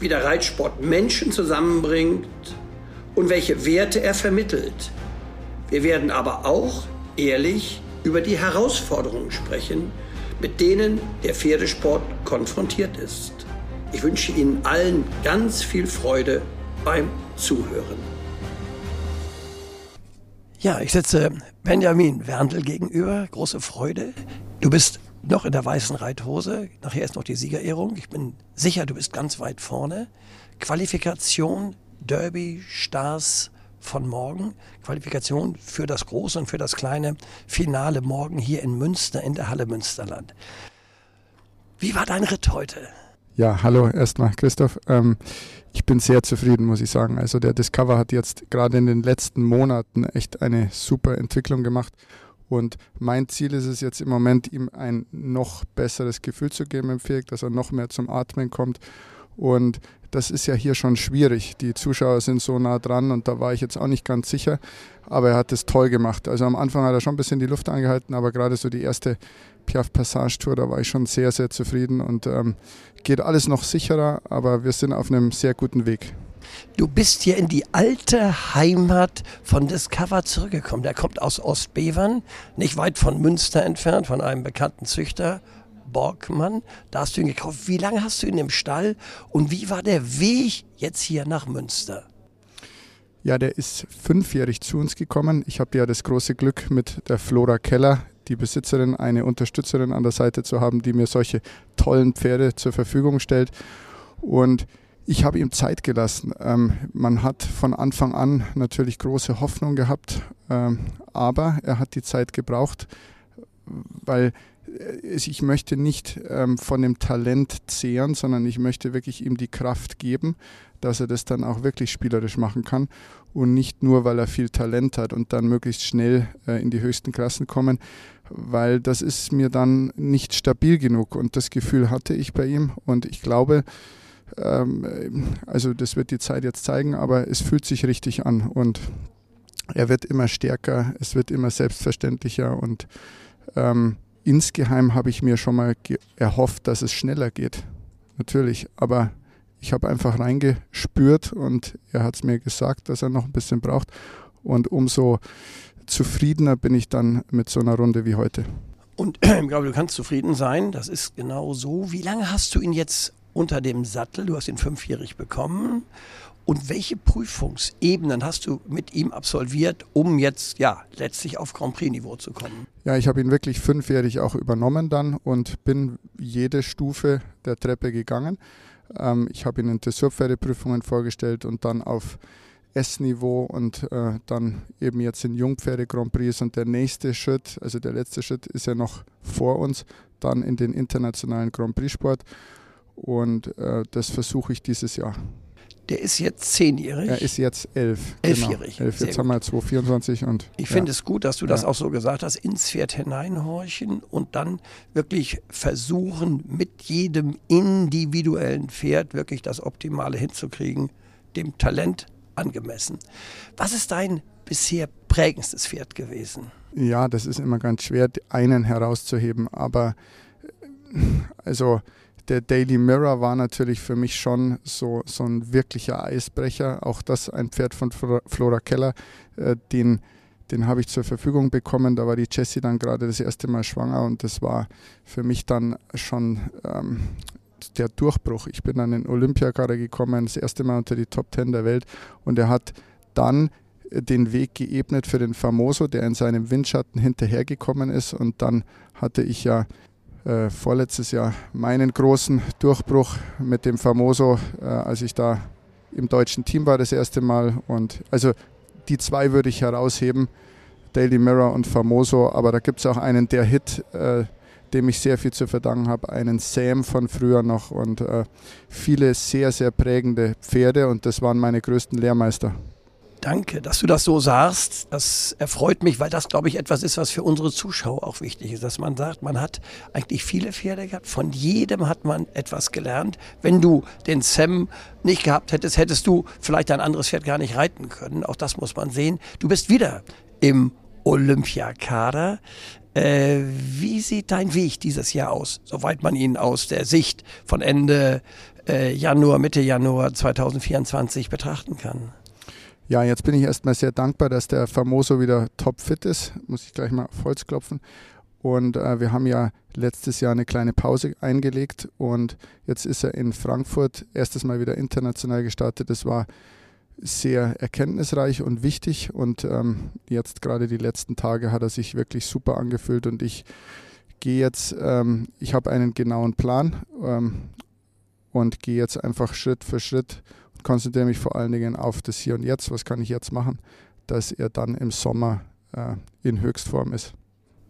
wie der Reitsport Menschen zusammenbringt und welche Werte er vermittelt. Wir werden aber auch ehrlich über die Herausforderungen sprechen, mit denen der Pferdesport konfrontiert ist. Ich wünsche Ihnen allen ganz viel Freude beim Zuhören. Ja, ich sitze Benjamin Werndl gegenüber. Große Freude. Du bist noch in der weißen Reithose. Nachher ist noch die Siegerehrung. Ich bin sicher, du bist ganz weit vorne. Qualifikation, Derby, Stars von morgen. Qualifikation für das große und für das kleine Finale morgen hier in Münster, in der Halle Münsterland. Wie war dein Ritt heute? Ja, hallo erstmal Christoph. Ähm, ich bin sehr zufrieden, muss ich sagen. Also der Discover hat jetzt gerade in den letzten Monaten echt eine super Entwicklung gemacht. Und mein Ziel ist es jetzt im Moment, ihm ein noch besseres Gefühl zu geben im Pferd, dass er noch mehr zum Atmen kommt. Und das ist ja hier schon schwierig. Die Zuschauer sind so nah dran und da war ich jetzt auch nicht ganz sicher. Aber er hat es toll gemacht. Also am Anfang hat er schon ein bisschen die Luft angehalten, aber gerade so die erste Piaf Passage Tour, da war ich schon sehr, sehr zufrieden und ähm, geht alles noch sicherer, aber wir sind auf einem sehr guten Weg. Du bist hier in die alte Heimat von Discover zurückgekommen. Der kommt aus Ostbevern, nicht weit von Münster entfernt, von einem bekannten Züchter, Borgmann. Da hast du ihn gekauft. Wie lange hast du ihn im Stall und wie war der Weg jetzt hier nach Münster? Ja, der ist fünfjährig zu uns gekommen. Ich habe ja das große Glück, mit der Flora Keller, die Besitzerin, eine Unterstützerin an der Seite zu haben, die mir solche tollen Pferde zur Verfügung stellt. Und ich habe ihm Zeit gelassen. Ähm, man hat von Anfang an natürlich große Hoffnung gehabt, ähm, aber er hat die Zeit gebraucht, weil äh, ich möchte nicht ähm, von dem Talent zehren, sondern ich möchte wirklich ihm die Kraft geben, dass er das dann auch wirklich spielerisch machen kann und nicht nur, weil er viel Talent hat und dann möglichst schnell äh, in die höchsten Klassen kommen, weil das ist mir dann nicht stabil genug und das Gefühl hatte ich bei ihm und ich glaube, ähm, also das wird die Zeit jetzt zeigen, aber es fühlt sich richtig an und er wird immer stärker, es wird immer selbstverständlicher und ähm, insgeheim habe ich mir schon mal erhofft, dass es schneller geht. Natürlich, aber ich habe einfach reingespürt und er hat es mir gesagt, dass er noch ein bisschen braucht und umso zufriedener bin ich dann mit so einer Runde wie heute. Und ich glaube, du kannst zufrieden sein. Das ist genau so. Wie lange hast du ihn jetzt unter dem Sattel. Du hast ihn fünfjährig bekommen. Und welche Prüfungsebenen hast du mit ihm absolviert, um jetzt ja letztlich auf Grand Prix-Niveau zu kommen? Ja, ich habe ihn wirklich fünfjährig auch übernommen dann und bin jede Stufe der Treppe gegangen. Ähm, ich habe ihn in Dressurpferdeprüfungen vorgestellt und dann auf S-Niveau und äh, dann eben jetzt in Jungpferde Grand Prix und der nächste Schritt, also der letzte Schritt ist ja noch vor uns, dann in den internationalen Grand Prix Sport und äh, das versuche ich dieses Jahr. Der ist jetzt zehnjährig. Er ist jetzt elf. Genau. Elfjährig. Genau. Elf. Jetzt haben wir 224 und. Ich ja. finde es gut, dass du das auch so gesagt hast, ins Pferd hineinhorchen und dann wirklich versuchen, mit jedem individuellen Pferd wirklich das Optimale hinzukriegen, dem Talent angemessen. Was ist dein bisher prägendstes Pferd gewesen? Ja, das ist immer ganz schwer, einen herauszuheben, aber äh, also der Daily Mirror war natürlich für mich schon so, so ein wirklicher Eisbrecher. Auch das ein Pferd von Flora Keller, äh, den, den habe ich zur Verfügung bekommen. Da war die Jessie dann gerade das erste Mal schwanger und das war für mich dann schon ähm, der Durchbruch. Ich bin dann in Olympia gerade gekommen, das erste Mal unter die Top Ten der Welt und er hat dann den Weg geebnet für den Famoso, der in seinem Windschatten hinterhergekommen ist und dann hatte ich ja äh, vorletztes Jahr meinen großen Durchbruch mit dem Famoso, äh, als ich da im deutschen Team war das erste Mal. Und also die zwei würde ich herausheben, Daily Mirror und Famoso, aber da gibt es auch einen, der Hit, äh, dem ich sehr viel zu verdanken habe, einen Sam von früher noch und äh, viele sehr, sehr prägende Pferde und das waren meine größten Lehrmeister. Danke, dass du das so sagst. Das erfreut mich, weil das, glaube ich, etwas ist, was für unsere Zuschauer auch wichtig ist, dass man sagt, man hat eigentlich viele Pferde gehabt. Von jedem hat man etwas gelernt. Wenn du den Sam nicht gehabt hättest, hättest du vielleicht ein anderes Pferd gar nicht reiten können. Auch das muss man sehen. Du bist wieder im Olympiakader. Äh, wie sieht dein Weg dieses Jahr aus, soweit man ihn aus der Sicht von Ende äh, Januar, Mitte Januar 2024 betrachten kann? Ja, jetzt bin ich erstmal sehr dankbar, dass der Famoso wieder topfit ist. Muss ich gleich mal auf Holz klopfen. Und äh, wir haben ja letztes Jahr eine kleine Pause eingelegt und jetzt ist er in Frankfurt erstes Mal wieder international gestartet. Das war sehr erkenntnisreich und wichtig und ähm, jetzt gerade die letzten Tage hat er sich wirklich super angefühlt und ich gehe jetzt, ähm, ich habe einen genauen Plan ähm, und gehe jetzt einfach Schritt für Schritt konzentriere mich vor allen Dingen auf das Hier und Jetzt. Was kann ich jetzt machen, dass er dann im Sommer äh, in Höchstform ist.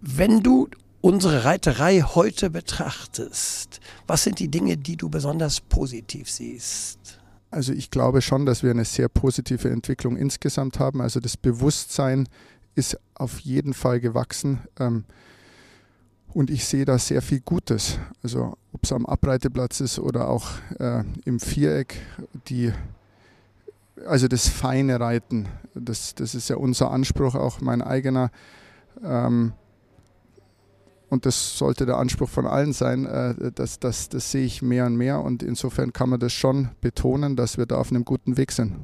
Wenn du unsere Reiterei heute betrachtest, was sind die Dinge, die du besonders positiv siehst? Also ich glaube schon, dass wir eine sehr positive Entwicklung insgesamt haben. Also das Bewusstsein ist auf jeden Fall gewachsen. Ähm, und ich sehe da sehr viel Gutes. Also ob es am Abreiteplatz ist oder auch äh, im Viereck, die, also das feine Reiten, das, das ist ja unser Anspruch, auch mein eigener. Ähm, und das sollte der Anspruch von allen sein, äh, das, das, das sehe ich mehr und mehr. Und insofern kann man das schon betonen, dass wir da auf einem guten Weg sind.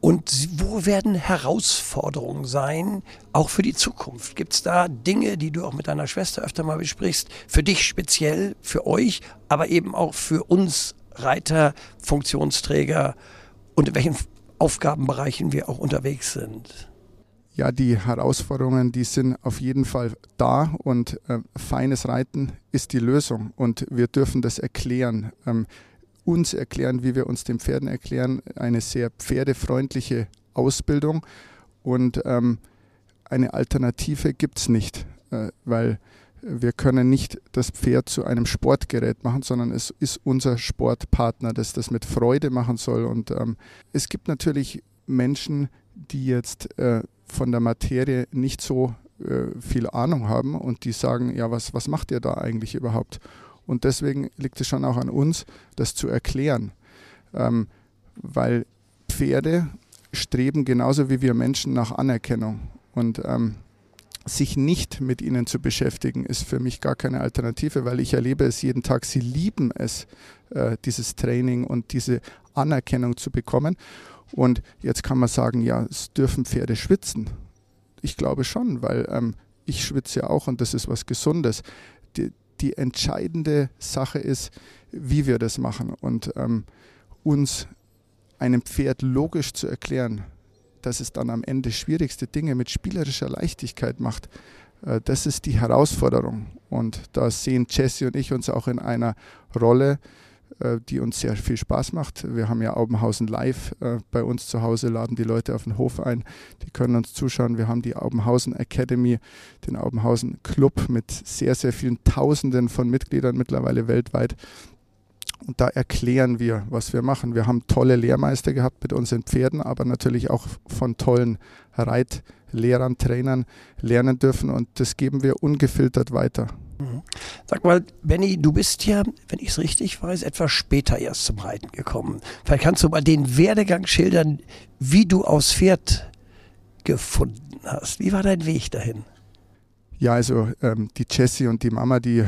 Und wo werden Herausforderungen sein, auch für die Zukunft? Gibt es da Dinge, die du auch mit deiner Schwester öfter mal besprichst, für dich speziell, für euch, aber eben auch für uns Reiter, Funktionsträger und in welchen Aufgabenbereichen wir auch unterwegs sind? Ja, die Herausforderungen, die sind auf jeden Fall da und äh, feines Reiten ist die Lösung und wir dürfen das erklären. Ähm, uns erklären, wie wir uns den Pferden erklären, eine sehr pferdefreundliche Ausbildung und ähm, eine Alternative gibt es nicht, äh, weil wir können nicht das Pferd zu einem Sportgerät machen, sondern es ist unser Sportpartner, das das mit Freude machen soll. Und ähm, es gibt natürlich Menschen, die jetzt äh, von der Materie nicht so äh, viel Ahnung haben und die sagen, ja, was, was macht ihr da eigentlich überhaupt? Und deswegen liegt es schon auch an uns, das zu erklären. Ähm, weil Pferde streben genauso wie wir Menschen nach Anerkennung. Und ähm, sich nicht mit ihnen zu beschäftigen, ist für mich gar keine Alternative, weil ich erlebe es jeden Tag. Sie lieben es, äh, dieses Training und diese Anerkennung zu bekommen. Und jetzt kann man sagen, ja, es dürfen Pferde schwitzen. Ich glaube schon, weil ähm, ich schwitze ja auch und das ist was Gesundes. Die, entscheidende Sache ist, wie wir das machen und ähm, uns einem Pferd logisch zu erklären, dass es dann am Ende schwierigste Dinge mit spielerischer Leichtigkeit macht. Äh, das ist die Herausforderung und da sehen Jesse und ich uns auch in einer Rolle, die uns sehr viel Spaß macht. Wir haben ja Aubenhausen live äh, bei uns zu Hause, laden die Leute auf den Hof ein, die können uns zuschauen. Wir haben die Aubenhausen Academy, den Aubenhausen Club mit sehr, sehr vielen Tausenden von Mitgliedern mittlerweile weltweit. Und da erklären wir, was wir machen. Wir haben tolle Lehrmeister gehabt mit unseren Pferden, aber natürlich auch von tollen Reitlehrern, Trainern lernen dürfen und das geben wir ungefiltert weiter. Mhm. Sag mal, Benny, du bist ja, wenn ich es richtig weiß, etwas später erst zum Reiten gekommen. Vielleicht kannst du mal den Werdegang schildern, wie du aufs Pferd gefunden hast. Wie war dein Weg dahin? Ja, also ähm, die Jessie und die Mama, die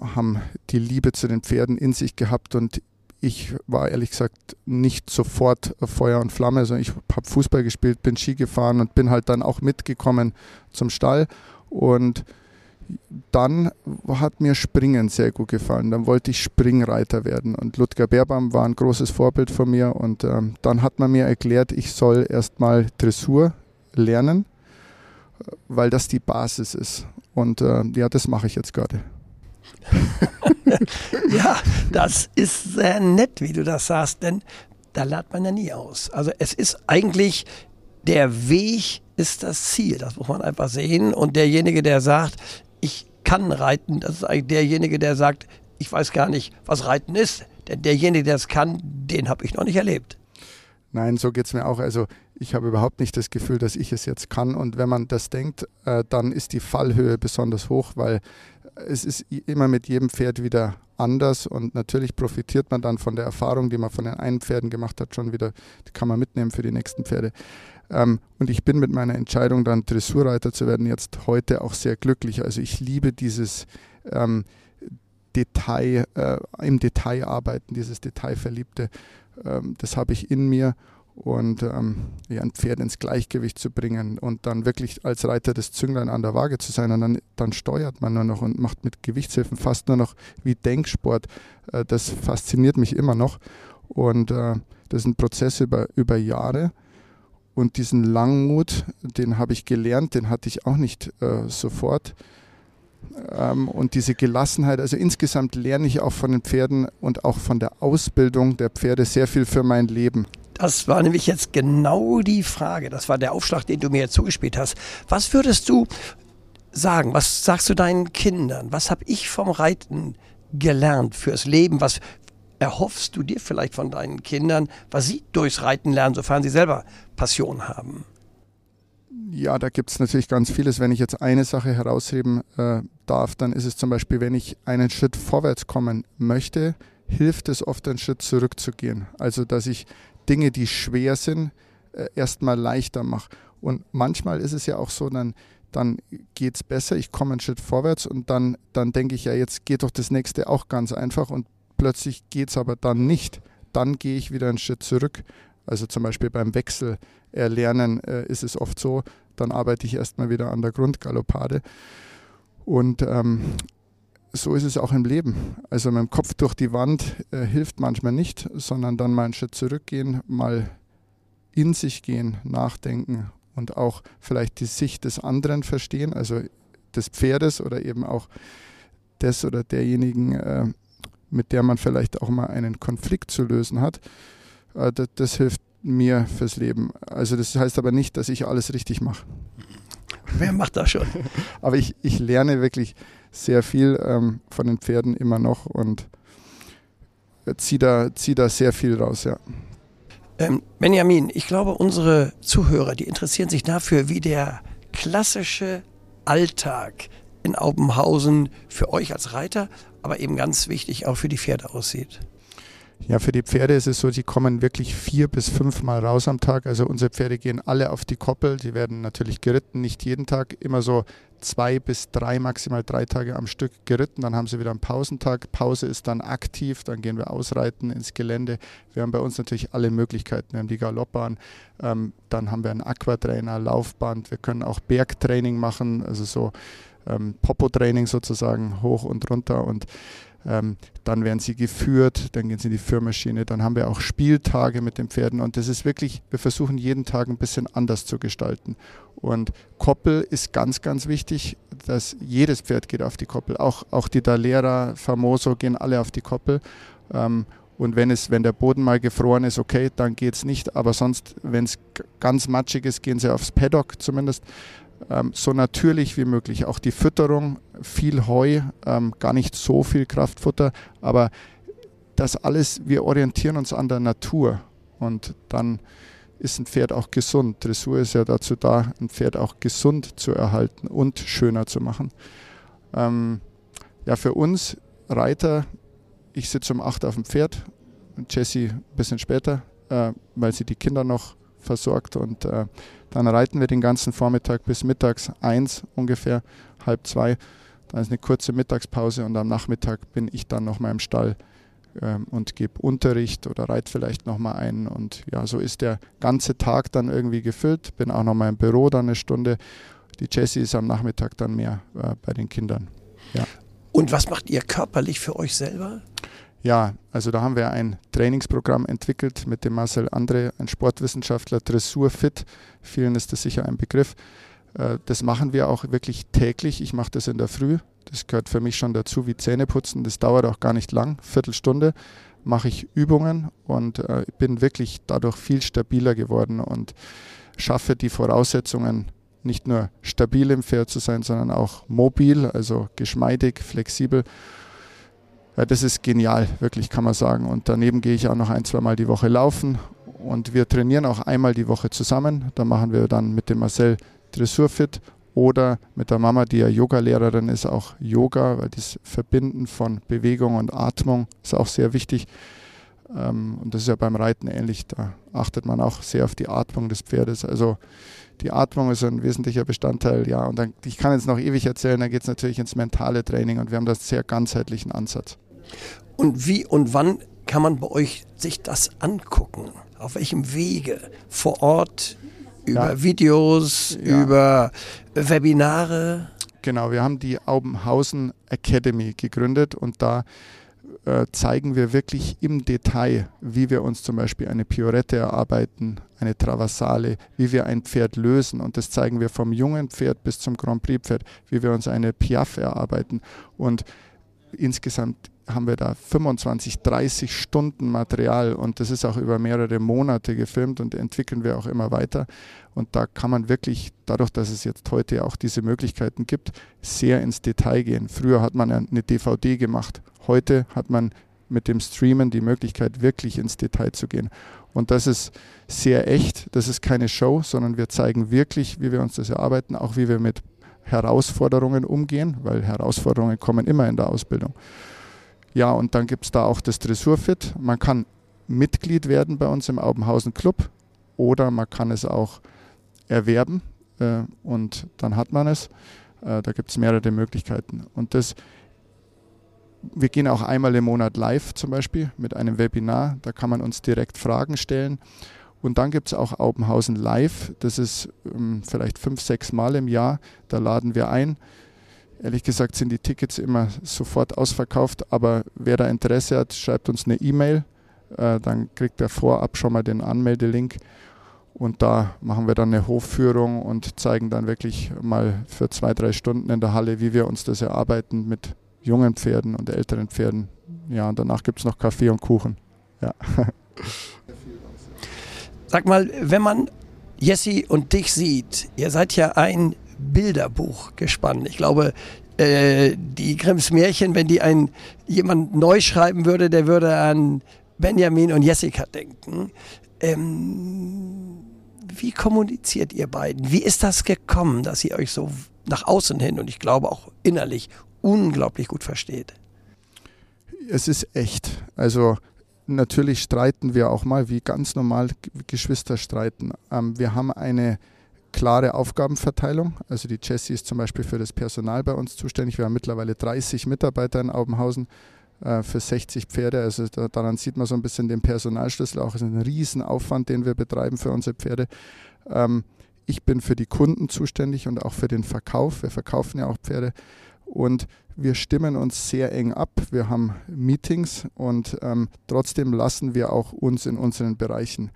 haben die Liebe zu den Pferden in sich gehabt und ich war ehrlich gesagt nicht sofort Feuer und Flamme, sondern ich habe Fußball gespielt, bin Ski gefahren und bin halt dann auch mitgekommen zum Stall und dann hat mir Springen sehr gut gefallen. Dann wollte ich Springreiter werden. Und Ludger Beerbaum war ein großes Vorbild von mir. Und ähm, dann hat man mir erklärt, ich soll erstmal Dressur lernen, weil das die Basis ist. Und äh, ja, das mache ich jetzt gerade. ja, das ist sehr nett, wie du das sagst, denn da lernt man ja nie aus. Also es ist eigentlich der Weg ist das Ziel, das muss man einfach sehen. Und derjenige, der sagt, ich kann reiten, das ist eigentlich derjenige, der sagt, ich weiß gar nicht, was Reiten ist. Denn derjenige, der es kann, den habe ich noch nicht erlebt. Nein, so geht es mir auch. Also ich habe überhaupt nicht das Gefühl, dass ich es jetzt kann. Und wenn man das denkt, äh, dann ist die Fallhöhe besonders hoch, weil es ist immer mit jedem Pferd wieder anders und natürlich profitiert man dann von der Erfahrung, die man von den einen Pferden gemacht hat, schon wieder, die kann man mitnehmen für die nächsten Pferde. Ähm, und ich bin mit meiner Entscheidung, dann Dressurreiter zu werden, jetzt heute auch sehr glücklich. Also ich liebe dieses ähm, Detail, äh, im Detail arbeiten, dieses Detailverliebte, ähm, das habe ich in mir und ähm, ja, ein Pferd ins Gleichgewicht zu bringen und dann wirklich als Reiter das Zünglein an der Waage zu sein und dann, dann steuert man nur noch und macht mit Gewichtshilfen fast nur noch wie Denksport. Äh, das fasziniert mich immer noch und äh, das ist ein Prozess über, über Jahre und diesen Langmut, den habe ich gelernt, den hatte ich auch nicht äh, sofort. Ähm, und diese Gelassenheit, also insgesamt lerne ich auch von den Pferden und auch von der Ausbildung der Pferde sehr viel für mein Leben. Das war nämlich jetzt genau die Frage. Das war der Aufschlag, den du mir jetzt zugespielt hast. Was würdest du sagen? Was sagst du deinen Kindern? Was habe ich vom Reiten gelernt fürs Leben? Was erhoffst du dir vielleicht von deinen Kindern, was sie durchs Reiten lernen, sofern sie selber Passion haben? Ja, da gibt es natürlich ganz vieles. Wenn ich jetzt eine Sache herausheben äh, darf, dann ist es zum Beispiel, wenn ich einen Schritt vorwärts kommen möchte, hilft es oft, einen Schritt zurückzugehen. Also, dass ich Dinge, die schwer sind, äh, erstmal leichter mache. Und manchmal ist es ja auch so, dann, dann geht es besser, ich komme einen Schritt vorwärts und dann, dann denke ich ja, jetzt geht doch das nächste auch ganz einfach und plötzlich geht es aber dann nicht. Dann gehe ich wieder einen Schritt zurück. Also zum Beispiel beim Wechsel erlernen äh, ist es oft so, dann arbeite ich erstmal wieder an der Grundgaloppade. Und ähm, so ist es auch im Leben. Also mit dem Kopf durch die Wand äh, hilft manchmal nicht, sondern dann mal einen Schritt zurückgehen, mal in sich gehen, nachdenken und auch vielleicht die Sicht des anderen verstehen, also des Pferdes oder eben auch des oder derjenigen, äh, mit der man vielleicht auch mal einen Konflikt zu lösen hat. Äh, das, das hilft mir fürs Leben. Also das heißt aber nicht, dass ich alles richtig mache. Wer macht das schon? aber ich, ich lerne wirklich sehr viel ähm, von den Pferden immer noch und ziehe da, zieh da sehr viel raus, ja. Ähm, Benjamin, ich glaube, unsere Zuhörer, die interessieren sich dafür, wie der klassische Alltag in Aubenhausen für euch als Reiter, aber eben ganz wichtig auch für die Pferde aussieht. Ja, für die Pferde ist es so, die kommen wirklich vier bis fünf Mal raus am Tag. Also unsere Pferde gehen alle auf die Koppel. Die werden natürlich geritten, nicht jeden Tag, immer so zwei bis drei, maximal drei Tage am Stück geritten. Dann haben sie wieder einen Pausentag. Pause ist dann aktiv, dann gehen wir ausreiten ins Gelände. Wir haben bei uns natürlich alle Möglichkeiten. Wir haben die Galoppbahn, ähm, dann haben wir einen Aquatrainer, Laufband. Wir können auch Bergtraining machen, also so ähm, Popo-Training sozusagen hoch und runter und ähm, dann werden sie geführt, dann gehen sie in die Führmaschine, dann haben wir auch Spieltage mit den Pferden und das ist wirklich, wir versuchen jeden Tag ein bisschen anders zu gestalten. Und Koppel ist ganz, ganz wichtig, dass jedes Pferd geht auf die Koppel, auch, auch die Dalera, Famoso gehen alle auf die Koppel. Ähm, und wenn, es, wenn der Boden mal gefroren ist, okay, dann geht es nicht. Aber sonst, wenn es ganz matschig ist, gehen sie aufs Paddock zumindest ähm, so natürlich wie möglich. Auch die Fütterung, viel Heu, ähm, gar nicht so viel Kraftfutter, aber das alles, wir orientieren uns an der Natur und dann ist ein Pferd auch gesund. Dressur ist ja dazu da, ein Pferd auch gesund zu erhalten und schöner zu machen. Ähm, ja, für uns Reiter, ich sitze um 8 auf dem Pferd, Jessie ein bisschen später, äh, weil sie die Kinder noch versorgt und äh, dann reiten wir den ganzen Vormittag bis mittags eins ungefähr, halb zwei. Dann ist eine kurze Mittagspause und am Nachmittag bin ich dann nochmal im Stall ähm, und gebe Unterricht oder reite vielleicht nochmal ein. Und ja, so ist der ganze Tag dann irgendwie gefüllt. Bin auch nochmal im Büro dann eine Stunde. Die Jessie ist am Nachmittag dann mehr äh, bei den Kindern. Ja. Und was macht ihr körperlich für euch selber? Ja, also da haben wir ein Trainingsprogramm entwickelt mit dem Marcel Andre, ein Sportwissenschaftler, Dressur Fit. Vielen ist das sicher ein Begriff. Äh, das machen wir auch wirklich täglich. Ich mache das in der Früh. Das gehört für mich schon dazu wie Zähneputzen. Das dauert auch gar nicht lang. Viertelstunde mache ich Übungen und äh, bin wirklich dadurch viel stabiler geworden und schaffe die Voraussetzungen nicht nur stabil im Pferd zu sein, sondern auch mobil, also geschmeidig, flexibel. Das ist genial, wirklich kann man sagen. Und daneben gehe ich auch noch ein, zwei Mal die Woche laufen und wir trainieren auch einmal die Woche zusammen. Da machen wir dann mit dem Marcel Dressurfit oder mit der Mama, die ja Yoga-Lehrerin ist, auch Yoga, weil das Verbinden von Bewegung und Atmung ist auch sehr wichtig. Ähm, und das ist ja beim Reiten ähnlich. Da achtet man auch sehr auf die Atmung des Pferdes. Also die Atmung ist ein wesentlicher Bestandteil, ja. Und dann, ich kann jetzt noch ewig erzählen, da geht es natürlich ins mentale Training und wir haben da einen sehr ganzheitlichen Ansatz. Und wie und wann kann man bei euch sich das angucken? Auf welchem Wege? Vor Ort, über ja. Videos, ja. über Webinare? Genau, wir haben die Aubenhausen Academy gegründet und da äh, zeigen wir wirklich im Detail, wie wir uns zum Beispiel eine Piorette erarbeiten, eine Traversale, wie wir ein Pferd lösen. Und das zeigen wir vom jungen Pferd bis zum Grand Prix Pferd, wie wir uns eine Piaf erarbeiten. Und insgesamt haben wir da 25, 30 Stunden Material und das ist auch über mehrere Monate gefilmt und entwickeln wir auch immer weiter. Und da kann man wirklich, dadurch, dass es jetzt heute auch diese Möglichkeiten gibt, sehr ins Detail gehen. Früher hat man eine DVD gemacht, heute hat man mit dem Streamen die Möglichkeit, wirklich ins Detail zu gehen. Und das ist sehr echt, das ist keine Show, sondern wir zeigen wirklich, wie wir uns das erarbeiten, auch wie wir mit Herausforderungen umgehen, weil Herausforderungen kommen immer in der Ausbildung. Ja, und dann gibt es da auch das Dressurfit. Man kann Mitglied werden bei uns im Aubenhausen Club oder man kann es auch erwerben äh, und dann hat man es. Äh, da gibt es mehrere Möglichkeiten. Und das, wir gehen auch einmal im Monat live zum Beispiel mit einem Webinar. Da kann man uns direkt Fragen stellen. Und dann gibt es auch Aubenhausen Live. Das ist ähm, vielleicht fünf, sechs Mal im Jahr. Da laden wir ein. Ehrlich gesagt sind die Tickets immer sofort ausverkauft, aber wer da Interesse hat, schreibt uns eine E-Mail. Äh, dann kriegt er vorab schon mal den Anmeldelink. Und da machen wir dann eine Hofführung und zeigen dann wirklich mal für zwei, drei Stunden in der Halle, wie wir uns das erarbeiten mit jungen Pferden und älteren Pferden. Ja, und danach gibt es noch Kaffee und Kuchen. Ja. Sag mal, wenn man Jessie und dich sieht, ihr seid ja ein Bilderbuch gespannt. Ich glaube, äh, die Grimms Märchen, wenn die ein jemand neu schreiben würde, der würde an Benjamin und Jessica denken. Ähm, wie kommuniziert ihr beiden? Wie ist das gekommen, dass ihr euch so nach außen hin und ich glaube auch innerlich unglaublich gut versteht? Es ist echt. Also natürlich streiten wir auch mal, wie ganz normal Geschwister streiten. Ähm, wir haben eine klare Aufgabenverteilung. Also die Jessie ist zum Beispiel für das Personal bei uns zuständig. Wir haben mittlerweile 30 Mitarbeiter in Aubenhausen äh, für 60 Pferde. Also da, daran sieht man so ein bisschen den Personalschlüssel auch. Ist ein Riesenaufwand, den wir betreiben für unsere Pferde. Ähm, ich bin für die Kunden zuständig und auch für den Verkauf. Wir verkaufen ja auch Pferde. Und wir stimmen uns sehr eng ab. Wir haben Meetings und ähm, trotzdem lassen wir auch uns in unseren Bereichen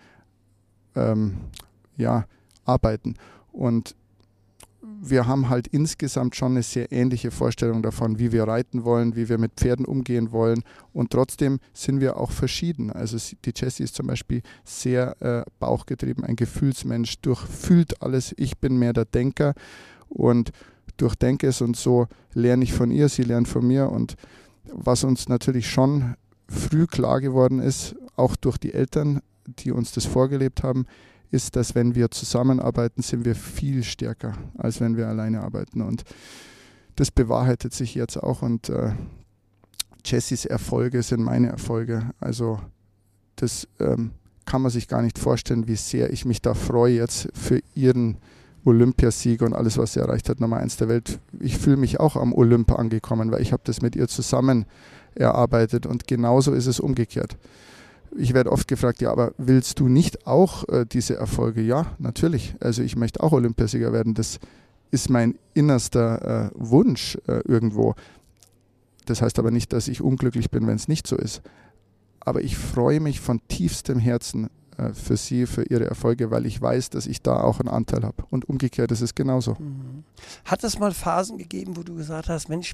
ähm, ja, arbeiten. Und wir haben halt insgesamt schon eine sehr ähnliche Vorstellung davon, wie wir reiten wollen, wie wir mit Pferden umgehen wollen. Und trotzdem sind wir auch verschieden. Also die Jessie ist zum Beispiel sehr äh, bauchgetrieben, ein Gefühlsmensch, durchfühlt alles. Ich bin mehr der Denker und durchdenke es und so lerne ich von ihr, sie lernt von mir. Und was uns natürlich schon früh klar geworden ist, auch durch die Eltern, die uns das vorgelebt haben, ist, dass wenn wir zusammenarbeiten, sind wir viel stärker, als wenn wir alleine arbeiten. Und das bewahrheitet sich jetzt auch. Und äh, Jessys Erfolge sind meine Erfolge. Also das ähm, kann man sich gar nicht vorstellen, wie sehr ich mich da freue jetzt für ihren Olympiasieg und alles, was sie erreicht hat, Nummer eins der Welt. Ich fühle mich auch am Olymp angekommen, weil ich habe das mit ihr zusammen erarbeitet und genauso ist es umgekehrt ich werde oft gefragt, ja, aber willst du nicht auch äh, diese Erfolge? Ja, natürlich. Also ich möchte auch Olympiasieger werden. Das ist mein innerster äh, Wunsch äh, irgendwo. Das heißt aber nicht, dass ich unglücklich bin, wenn es nicht so ist. Aber ich freue mich von tiefstem Herzen für sie, für ihre Erfolge, weil ich weiß, dass ich da auch einen Anteil habe. Und umgekehrt ist es genauso. Mhm. Hat es mal Phasen gegeben, wo du gesagt hast, Mensch,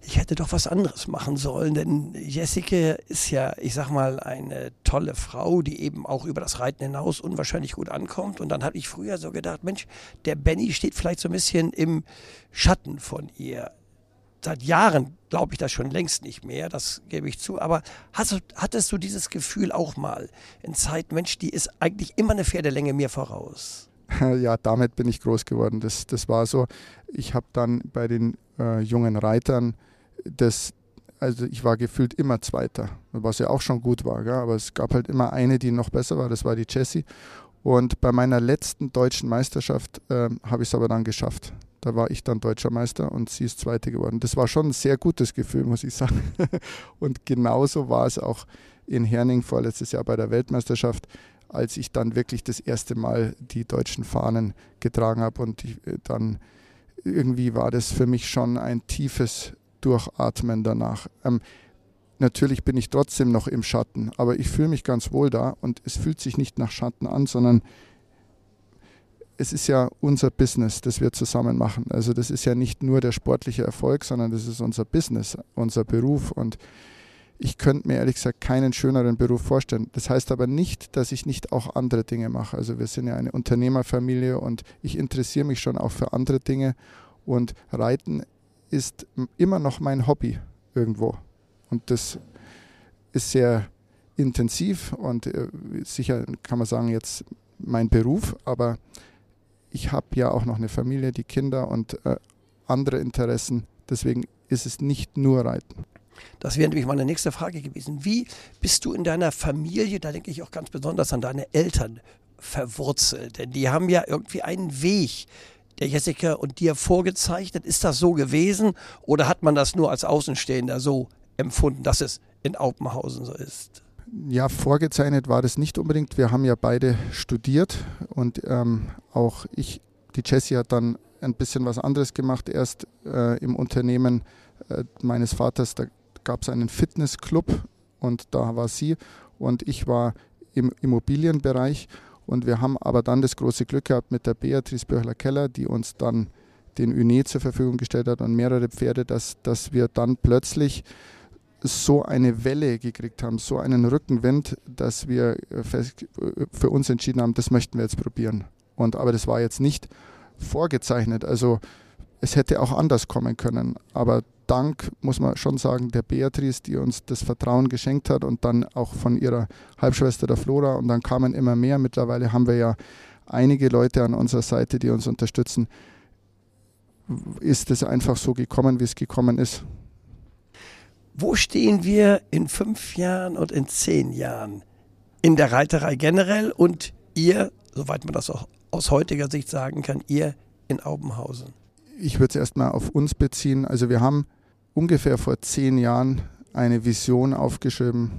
ich hätte doch was anderes machen sollen, denn Jessica ist ja, ich sag mal, eine tolle Frau, die eben auch über das Reiten hinaus unwahrscheinlich gut ankommt. Und dann habe ich früher so gedacht, Mensch, der Benny steht vielleicht so ein bisschen im Schatten von ihr. Seit Jahren glaube ich das schon längst nicht mehr, das gebe ich zu. Aber hast hattest du dieses Gefühl auch mal in Zeit, Mensch, die ist eigentlich immer eine Pferdelänge mir voraus? ja, damit bin ich groß geworden. Das, das war so. Ich habe dann bei den äh, jungen Reitern das, also ich war gefühlt immer Zweiter, was ja auch schon gut war, gell? aber es gab halt immer eine, die noch besser war, das war die Jessie. Und bei meiner letzten deutschen Meisterschaft äh, habe ich es aber dann geschafft. Da war ich dann deutscher Meister und sie ist Zweite geworden. Das war schon ein sehr gutes Gefühl, muss ich sagen. und genauso war es auch in Herning vorletztes Jahr bei der Weltmeisterschaft als ich dann wirklich das erste Mal die deutschen Fahnen getragen habe. Und ich, äh, dann irgendwie war das für mich schon ein tiefes Durchatmen danach. Ähm, natürlich bin ich trotzdem noch im Schatten, aber ich fühle mich ganz wohl da und es fühlt sich nicht nach Schatten an, sondern es ist ja unser Business, das wir zusammen machen. Also das ist ja nicht nur der sportliche Erfolg, sondern das ist unser Business, unser Beruf und ich könnte mir ehrlich gesagt keinen schöneren Beruf vorstellen. Das heißt aber nicht, dass ich nicht auch andere Dinge mache. Also wir sind ja eine Unternehmerfamilie und ich interessiere mich schon auch für andere Dinge. Und Reiten ist immer noch mein Hobby irgendwo. Und das ist sehr intensiv und äh, sicher kann man sagen jetzt mein Beruf, aber ich habe ja auch noch eine Familie, die Kinder und äh, andere Interessen. Deswegen ist es nicht nur Reiten. Das wäre nämlich meine nächste Frage gewesen. Wie bist du in deiner Familie, da denke ich auch ganz besonders an deine Eltern, verwurzelt? Denn die haben ja irgendwie einen Weg der Jessica und dir vorgezeichnet. Ist das so gewesen oder hat man das nur als Außenstehender so empfunden, dass es in Aupenhausen so ist? Ja, vorgezeichnet war das nicht unbedingt. Wir haben ja beide studiert und ähm, auch ich, die Jessie hat dann ein bisschen was anderes gemacht, erst äh, im Unternehmen äh, meines Vaters. Da gab es einen Fitnessclub und da war sie und ich war im Immobilienbereich und wir haben aber dann das große Glück gehabt mit der Beatrice Böchler-Keller, die uns dann den Une zur Verfügung gestellt hat und mehrere Pferde, dass, dass wir dann plötzlich so eine Welle gekriegt haben, so einen Rückenwind, dass wir für uns entschieden haben, das möchten wir jetzt probieren. Und aber das war jetzt nicht vorgezeichnet. Also es hätte auch anders kommen können. Aber Dank, muss man schon sagen, der Beatrice, die uns das Vertrauen geschenkt hat und dann auch von ihrer Halbschwester der Flora. Und dann kamen immer mehr. Mittlerweile haben wir ja einige Leute an unserer Seite, die uns unterstützen. Ist es einfach so gekommen, wie es gekommen ist? Wo stehen wir in fünf Jahren und in zehn Jahren? In der Reiterei generell und ihr, soweit man das auch aus heutiger Sicht sagen kann, ihr in Aubenhausen? Ich würde es erstmal auf uns beziehen. Also wir haben ungefähr vor zehn Jahren eine Vision aufgeschrieben,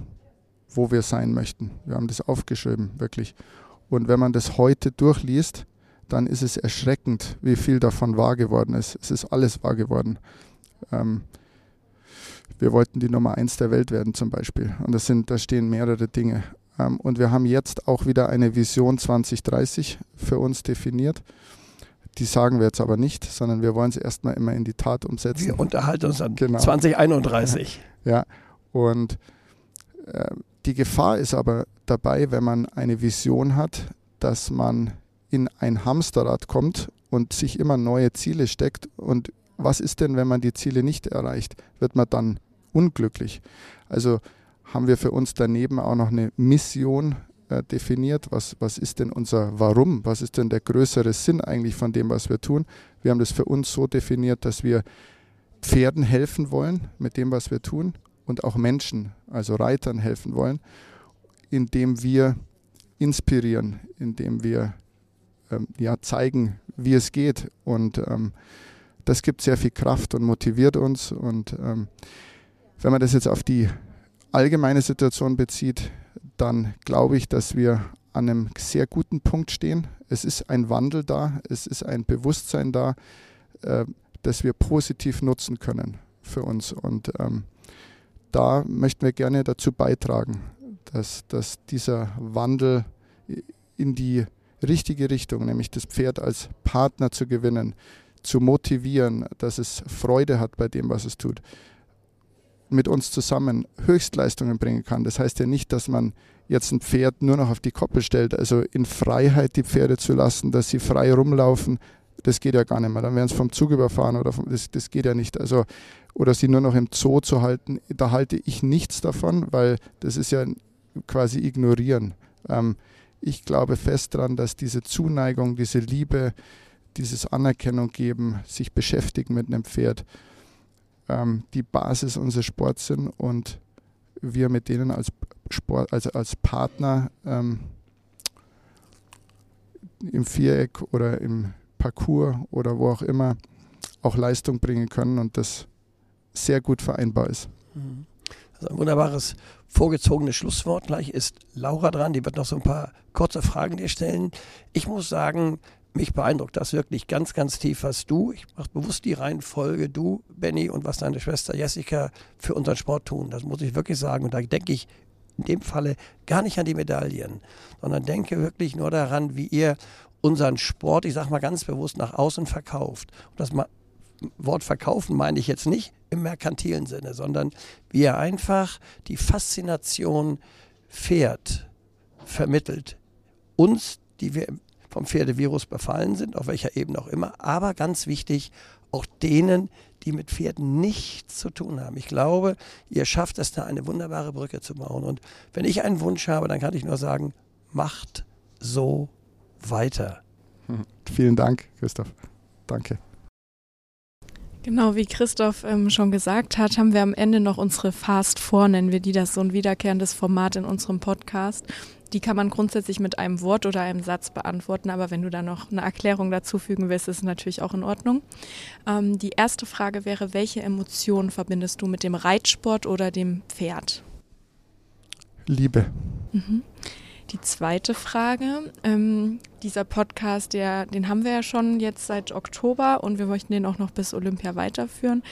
wo wir sein möchten. Wir haben das aufgeschrieben, wirklich. Und wenn man das heute durchliest, dann ist es erschreckend, wie viel davon wahr geworden ist. Es ist alles wahr geworden. Ähm, wir wollten die Nummer eins der Welt werden zum Beispiel. Und das sind, da stehen mehrere Dinge. Ähm, und wir haben jetzt auch wieder eine Vision 2030 für uns definiert. Die sagen wir jetzt aber nicht, sondern wir wollen es erstmal immer in die Tat umsetzen. Wir unterhalten uns an genau. 2031. Ja, und äh, die Gefahr ist aber dabei, wenn man eine Vision hat, dass man in ein Hamsterrad kommt und sich immer neue Ziele steckt. Und was ist denn, wenn man die Ziele nicht erreicht? Wird man dann unglücklich? Also haben wir für uns daneben auch noch eine Mission äh, definiert. Was, was ist denn unser Warum? Was ist denn der größere Sinn eigentlich von dem, was wir tun? Wir haben das für uns so definiert, dass wir Pferden helfen wollen mit dem, was wir tun und auch Menschen, also Reitern helfen wollen, indem wir inspirieren, indem wir ähm, ja, zeigen, wie es geht. Und ähm, das gibt sehr viel Kraft und motiviert uns. Und ähm, wenn man das jetzt auf die allgemeine Situation bezieht, dann glaube ich, dass wir an einem sehr guten Punkt stehen. Es ist ein Wandel da, es ist ein Bewusstsein da, äh, das wir positiv nutzen können für uns. Und ähm, da möchten wir gerne dazu beitragen, dass, dass dieser Wandel in die richtige Richtung, nämlich das Pferd als Partner zu gewinnen, zu motivieren, dass es Freude hat bei dem, was es tut, mit uns zusammen Höchstleistungen bringen kann. Das heißt ja nicht, dass man jetzt ein Pferd nur noch auf die Koppel stellt, also in Freiheit die Pferde zu lassen, dass sie frei rumlaufen, das geht ja gar nicht mehr. Dann werden sie vom Zug überfahren oder vom, das, das geht ja nicht. Also, oder sie nur noch im Zoo zu halten, da halte ich nichts davon, weil das ist ja quasi ignorieren. Ähm, ich glaube fest daran, dass diese Zuneigung, diese Liebe, dieses Anerkennung geben, sich beschäftigen mit einem Pferd, ähm, die Basis unseres Sports sind und wir mit denen als Sport, also als Partner ähm, im Viereck oder im Parcours oder wo auch immer auch Leistung bringen können und das sehr gut vereinbar ist. Mhm. Das ein wunderbares vorgezogenes Schlusswort. Gleich ist Laura dran, die wird noch so ein paar kurze Fragen dir stellen. Ich muss sagen, mich beeindruckt das wirklich ganz, ganz tief, was du, ich mache bewusst die Reihenfolge, du, Benny und was deine Schwester Jessica für unseren Sport tun. Das muss ich wirklich sagen. Und da denke ich in dem Falle gar nicht an die Medaillen, sondern denke wirklich nur daran, wie ihr unseren Sport, ich sage mal ganz bewusst, nach außen verkauft. Und das Wort verkaufen meine ich jetzt nicht im merkantilen Sinne, sondern wie er einfach die Faszination Pferd vermittelt. Uns, die wir vom Pferdevirus befallen sind, auf welcher Ebene auch immer, aber ganz wichtig, auch denen, die mit Pferden nichts zu tun haben. Ich glaube, ihr schafft es da eine wunderbare Brücke zu bauen. Und wenn ich einen Wunsch habe, dann kann ich nur sagen, macht so weiter. Hm. Vielen Dank, Christoph. Danke. Genau, wie Christoph ähm, schon gesagt hat, haben wir am Ende noch unsere Fast Four, nennen wir die, das ist so ein wiederkehrendes Format in unserem Podcast. Die kann man grundsätzlich mit einem Wort oder einem Satz beantworten, aber wenn du da noch eine Erklärung dazu fügen willst, ist es natürlich auch in Ordnung. Ähm, die erste Frage wäre, welche Emotionen verbindest du mit dem Reitsport oder dem Pferd? Liebe. Mhm. Die zweite Frage, ähm, dieser Podcast, der, den haben wir ja schon jetzt seit Oktober und wir möchten den auch noch bis Olympia weiterführen.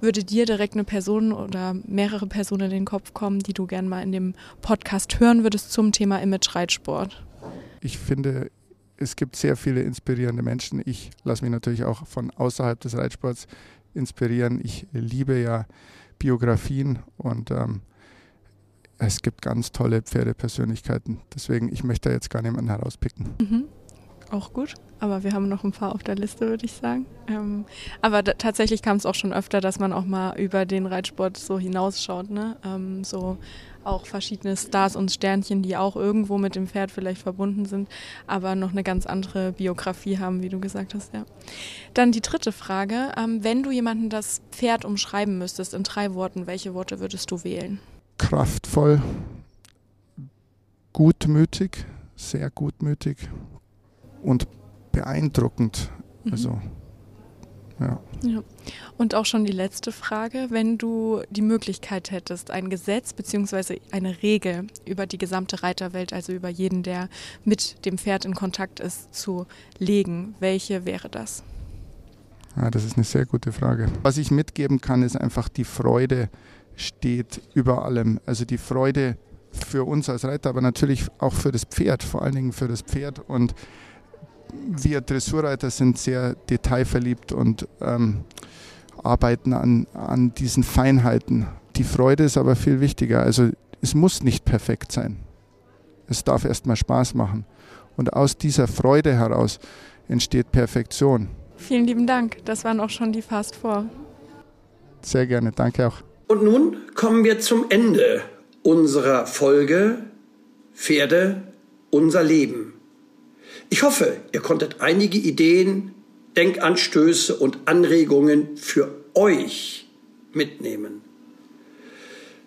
Würde dir direkt eine Person oder mehrere Personen in den Kopf kommen, die du gern mal in dem Podcast hören würdest zum Thema Image-Reitsport? Ich finde, es gibt sehr viele inspirierende Menschen. Ich lasse mich natürlich auch von außerhalb des Reitsports inspirieren. Ich liebe ja Biografien und ähm, es gibt ganz tolle Pferdepersönlichkeiten. Deswegen, ich möchte jetzt gar niemanden herauspicken. Mhm. Auch gut, aber wir haben noch ein paar auf der Liste, würde ich sagen. Ähm, aber tatsächlich kam es auch schon öfter, dass man auch mal über den Reitsport so hinausschaut. Ne? Ähm, so auch verschiedene Stars und Sternchen, die auch irgendwo mit dem Pferd vielleicht verbunden sind, aber noch eine ganz andere Biografie haben, wie du gesagt hast. Ja. Dann die dritte Frage. Ähm, wenn du jemanden das Pferd umschreiben müsstest in drei Worten, welche Worte würdest du wählen? Kraftvoll, gutmütig, sehr gutmütig und beeindruckend. Mhm. Also, ja. ja. Und auch schon die letzte Frage. Wenn du die Möglichkeit hättest, ein Gesetz bzw. eine Regel über die gesamte Reiterwelt, also über jeden, der mit dem Pferd in Kontakt ist, zu legen, welche wäre das? Ja, das ist eine sehr gute Frage. Was ich mitgeben kann, ist einfach die Freude, steht über allem. Also die Freude für uns als Reiter, aber natürlich auch für das Pferd, vor allen Dingen für das Pferd. Und wir Dressurreiter sind sehr detailverliebt und ähm, arbeiten an, an diesen Feinheiten. Die Freude ist aber viel wichtiger. Also es muss nicht perfekt sein. Es darf erstmal Spaß machen. Und aus dieser Freude heraus entsteht Perfektion. Vielen lieben Dank. Das waren auch schon die Fast Four. Sehr gerne. Danke auch. Und nun kommen wir zum Ende unserer Folge Pferde, unser Leben. Ich hoffe, ihr konntet einige Ideen, Denkanstöße und Anregungen für euch mitnehmen.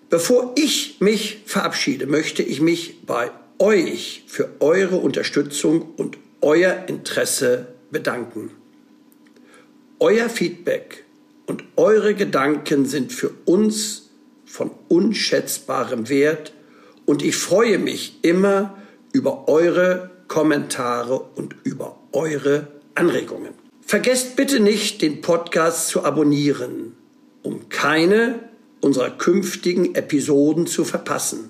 Bevor ich mich verabschiede, möchte ich mich bei euch für eure Unterstützung und euer Interesse bedanken. Euer Feedback und eure Gedanken sind für uns von unschätzbarem Wert und ich freue mich immer über eure Kommentare und über eure Anregungen. Vergesst bitte nicht, den Podcast zu abonnieren, um keine unserer künftigen Episoden zu verpassen.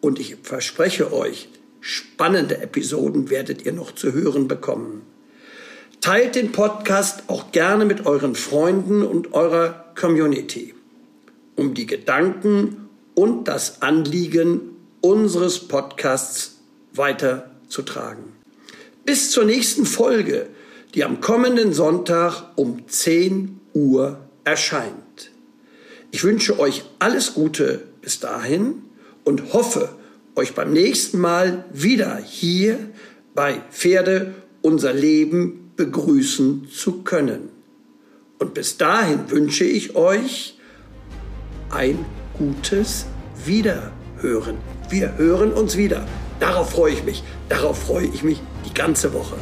Und ich verspreche euch, spannende Episoden werdet ihr noch zu hören bekommen. Teilt den Podcast auch gerne mit euren Freunden und eurer Community. um die Gedanken und das Anliegen unseres Podcasts weiterzutragen. Bis zur nächsten Folge, die am kommenden Sonntag um 10 Uhr erscheint. Ich wünsche euch alles Gute bis dahin und hoffe, euch beim nächsten Mal wieder hier bei Pferde unser Leben begrüßen zu können. Und bis dahin wünsche ich euch ein gutes Wiederhören. Wir hören uns wieder. Darauf freue ich mich. Darauf freue ich mich die ganze Woche.